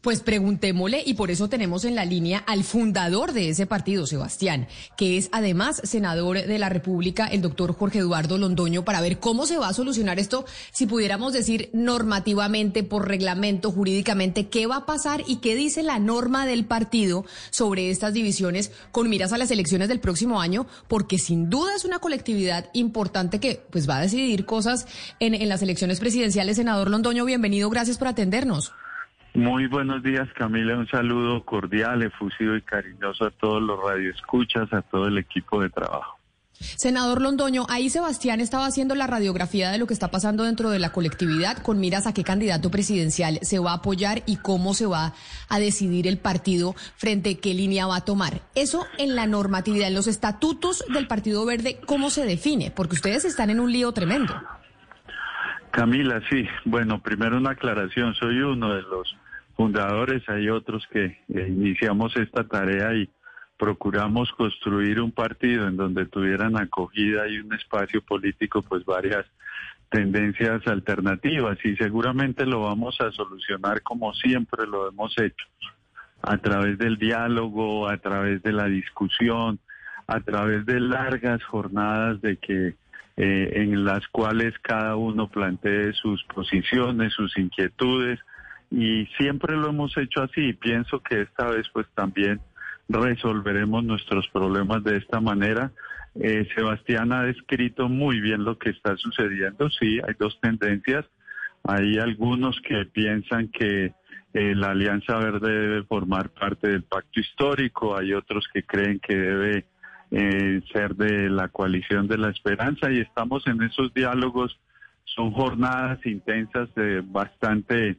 Pues preguntémosle y por eso tenemos en la línea al fundador de ese partido, Sebastián, que es además senador de la República, el doctor Jorge Eduardo Londoño, para ver cómo se va a solucionar esto, si pudiéramos decir normativamente, por reglamento, jurídicamente, qué va a pasar y qué dice la norma del partido sobre estas divisiones con miras a las elecciones del próximo año, porque sin duda es una colectividad importante que pues va a decidir cosas en, en las elecciones presidenciales. Senador Londoño, bienvenido, gracias por atendernos. Muy buenos días, Camila. Un saludo cordial, efusivo y cariñoso a todos los radioescuchas, a todo el equipo de trabajo. Senador Londoño, ahí Sebastián estaba haciendo la radiografía de lo que está pasando dentro de la colectividad con miras a qué candidato presidencial se va a apoyar y cómo se va a decidir el partido frente a qué línea va a tomar. Eso en la normatividad, en los estatutos del Partido Verde, ¿cómo se define? Porque ustedes están en un lío tremendo. Camila, sí. Bueno, primero una aclaración. Soy uno de los fundadores. Hay otros que eh, iniciamos esta tarea y procuramos construir un partido en donde tuvieran acogida y un espacio político, pues varias tendencias alternativas y seguramente lo vamos a solucionar como siempre lo hemos hecho, a través del diálogo, a través de la discusión, a través de largas jornadas de que eh, en las cuales cada uno plantee sus posiciones, sus inquietudes, y siempre lo hemos hecho así. Pienso que esta vez pues también resolveremos nuestros problemas de esta manera. Eh, Sebastián ha descrito muy bien lo que está sucediendo. Sí, hay dos tendencias. Hay algunos que piensan que eh, la Alianza Verde debe formar parte del pacto histórico, hay otros que creen que debe eh, ser de la coalición de la esperanza y estamos en esos diálogos. Son jornadas intensas, de bastante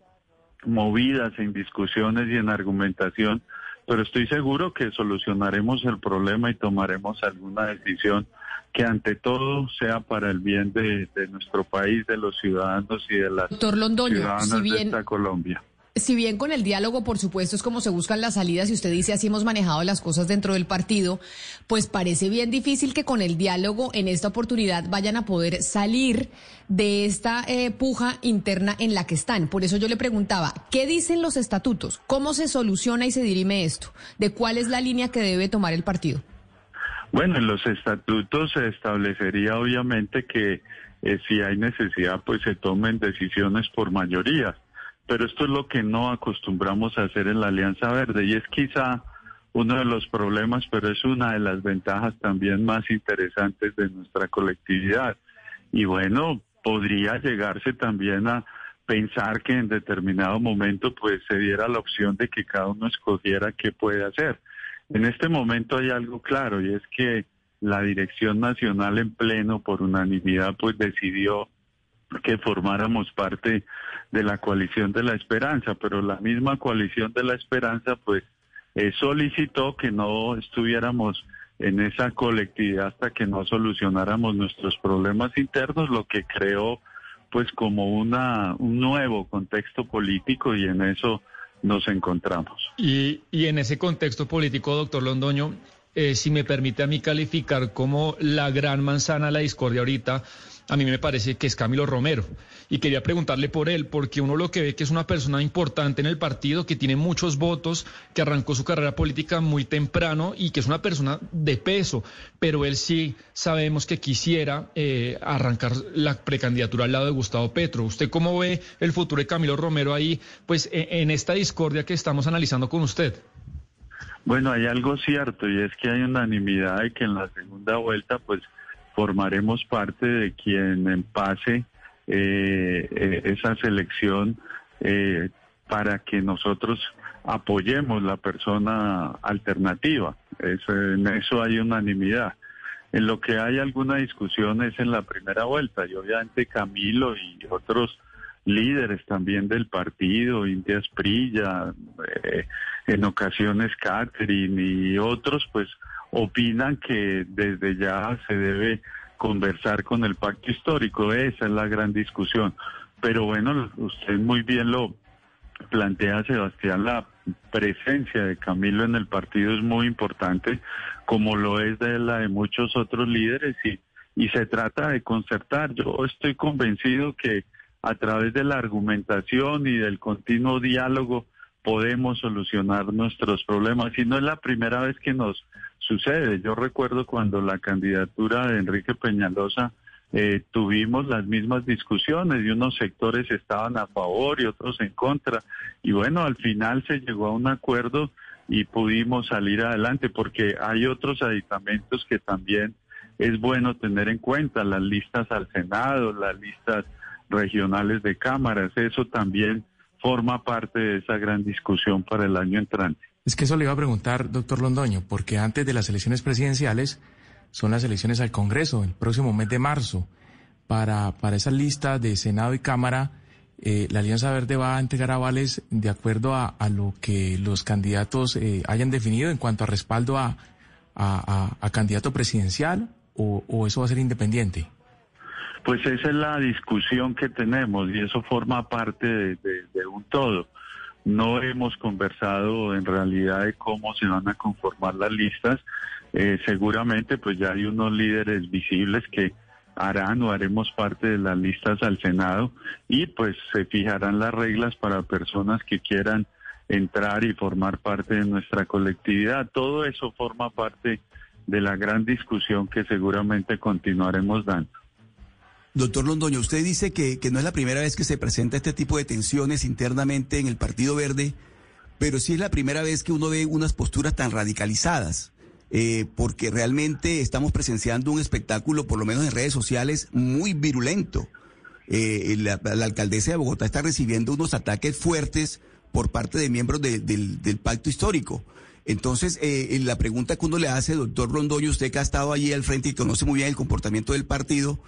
movidas en discusiones y en argumentación, pero estoy seguro que solucionaremos el problema y tomaremos alguna decisión que ante todo sea para el bien de, de nuestro país, de los ciudadanos y de las Doctor Londoño, ciudadanas si bien- de esta Colombia. Si bien con el diálogo, por supuesto, es como se buscan las salidas y usted dice así hemos manejado las cosas dentro del partido, pues parece bien difícil que con el diálogo en esta oportunidad vayan a poder salir de esta eh, puja interna en la que están. Por eso yo le preguntaba, ¿qué dicen los estatutos? ¿Cómo se soluciona y se dirime esto? ¿De cuál es la línea que debe tomar el partido? Bueno, en los estatutos se establecería obviamente que eh, si hay necesidad, pues se tomen decisiones por mayoría. Pero esto es lo que no acostumbramos a hacer en la Alianza Verde y es quizá uno de los problemas, pero es una de las ventajas también más interesantes de nuestra colectividad. Y bueno, podría llegarse también a pensar que en determinado momento pues se diera la opción de que cada uno escogiera qué puede hacer. En este momento hay algo claro y es que la Dirección Nacional en pleno por unanimidad pues decidió que formáramos parte de la coalición de la esperanza, pero la misma coalición de la esperanza pues eh, solicitó que no estuviéramos en esa colectividad hasta que no solucionáramos nuestros problemas internos, lo que creó pues como una un nuevo contexto político y en eso nos encontramos. Y, y en ese contexto político, doctor Londoño, eh, si me permite a mí calificar como la gran manzana la discordia ahorita, a mí me parece que es Camilo Romero. Y quería preguntarle por él, porque uno lo que ve que es una persona importante en el partido, que tiene muchos votos, que arrancó su carrera política muy temprano y que es una persona de peso, pero él sí sabemos que quisiera eh, arrancar la precandidatura al lado de Gustavo Petro. ¿Usted cómo ve el futuro de Camilo Romero ahí, pues e- en esta discordia que estamos analizando con usted? Bueno, hay algo cierto y es que hay unanimidad de que en la segunda vuelta pues formaremos parte de quien pase eh, eh, esa selección eh, para que nosotros apoyemos la persona alternativa. Eso- en eso hay unanimidad. En lo que hay alguna discusión es en la primera vuelta y obviamente Camilo y otros líderes también del partido, India Esprilla, eh, en ocasiones Catherine y otros, pues opinan que desde ya se debe conversar con el pacto histórico. Esa es la gran discusión. Pero bueno, usted muy bien lo plantea, Sebastián, la presencia de Camilo en el partido es muy importante, como lo es de la de muchos otros líderes y, y se trata de concertar. Yo estoy convencido que a través de la argumentación y del continuo diálogo podemos solucionar nuestros problemas. Y no es la primera vez que nos sucede. Yo recuerdo cuando la candidatura de Enrique Peñalosa eh, tuvimos las mismas discusiones y unos sectores estaban a favor y otros en contra. Y bueno, al final se llegó a un acuerdo y pudimos salir adelante porque hay otros aditamentos que también es bueno tener en cuenta, las listas al Senado, las listas regionales de cámaras, eso también forma parte de esa gran discusión para el año entrante. Es que eso le iba a preguntar, doctor Londoño, porque antes de las elecciones presidenciales son las elecciones al Congreso, el próximo mes de marzo. Para, para esa lista de Senado y Cámara, eh, la Alianza Verde va a entregar avales de acuerdo a, lo que los candidatos eh, hayan definido en cuanto a respaldo a, a, candidato presidencial o, o eso va a ser independiente. Pues esa es la discusión que tenemos y eso forma parte de, todo. No hemos conversado en realidad de cómo se van a conformar las listas. Eh, seguramente pues ya hay unos líderes visibles que harán o haremos parte de las listas al Senado y pues se fijarán las reglas para personas que quieran entrar y formar parte de nuestra colectividad. Todo eso forma parte de la gran discusión que seguramente continuaremos dando. Doctor Londoño, usted dice que, no es la primera vez que se presenta este tipo de tensiones internamente en el Partido Verde, pero sí es la primera vez que uno ve unas posturas tan radicalizadas, eh, porque realmente estamos presenciando un espectáculo, por lo menos en redes sociales, muy virulento. Eh, la, alcaldesa de Bogotá está recibiendo unos ataques fuertes por parte de miembros del, pacto histórico. Entonces, eh, la pregunta que uno le hace, doctor Londoño, usted que ha estado allí al frente y conoce muy bien el comportamiento del partido,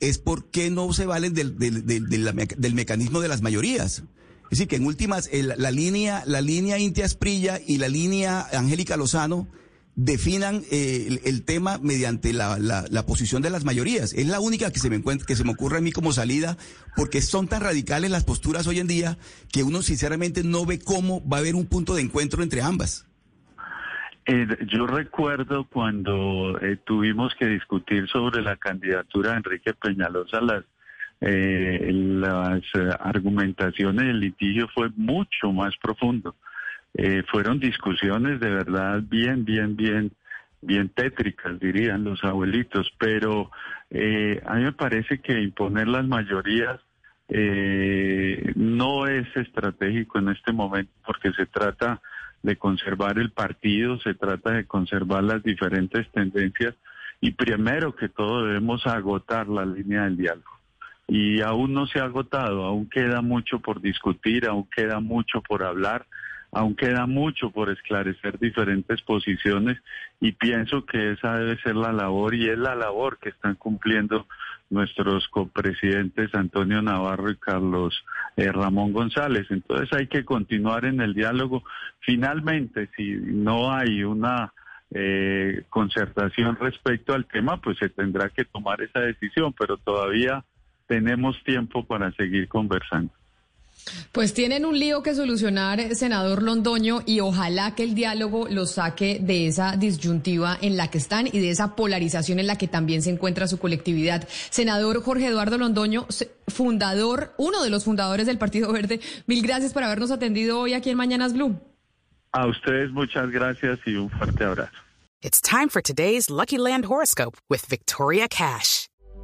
es por qué no se valen del, del, mecanismo de las mayorías. Es decir, que en últimas, la línea, la línea Intia Esprilla y la línea Angélica Lozano definan eh, el, tema mediante la, la, posición de las mayorías. Es la única que se me encuentra, que se me ocurre a mí como salida, porque son tan radicales las posturas hoy en día que uno sinceramente no ve cómo va a haber un punto de encuentro entre ambas. Eh, yo recuerdo cuando eh, tuvimos que discutir sobre la candidatura de Enrique Peñalosa, las, eh, las argumentaciones del litigio fue mucho más profundo. fueron discusiones de verdad bien, bien, bien, bien tétricas, dirían los abuelitos, pero a mí me parece que imponer las mayorías no es estratégico en este momento porque se trata de conservar el partido, se trata de conservar las diferentes tendencias y primero que todo debemos agotar la línea del diálogo. Y aún no se ha agotado, aún queda mucho por discutir, aún queda mucho por hablar, aún queda mucho por esclarecer diferentes posiciones y pienso que esa debe ser la labor y es la labor que están cumpliendo nuestros copresidentes Antonio Navarro y Carlos eh, Ramón González. Entonces hay que continuar en el diálogo. Finalmente, si no hay una eh, concertación respecto al tema, pues se tendrá que tomar esa decisión, pero todavía tenemos tiempo para seguir conversando. Pues tienen un lío que solucionar, senador Londoño, y ojalá que el diálogo los saque de esa disyuntiva en la que están y de esa polarización en la que también se encuentra su colectividad. Senador Jorge Eduardo Londoño, fundador, uno de los fundadores del Partido Verde, mil gracias por habernos atendido hoy aquí en Mañanas Blue. A ustedes muchas gracias y un fuerte abrazo. It's time for today's Lucky Land horoscope with Victoria Cash.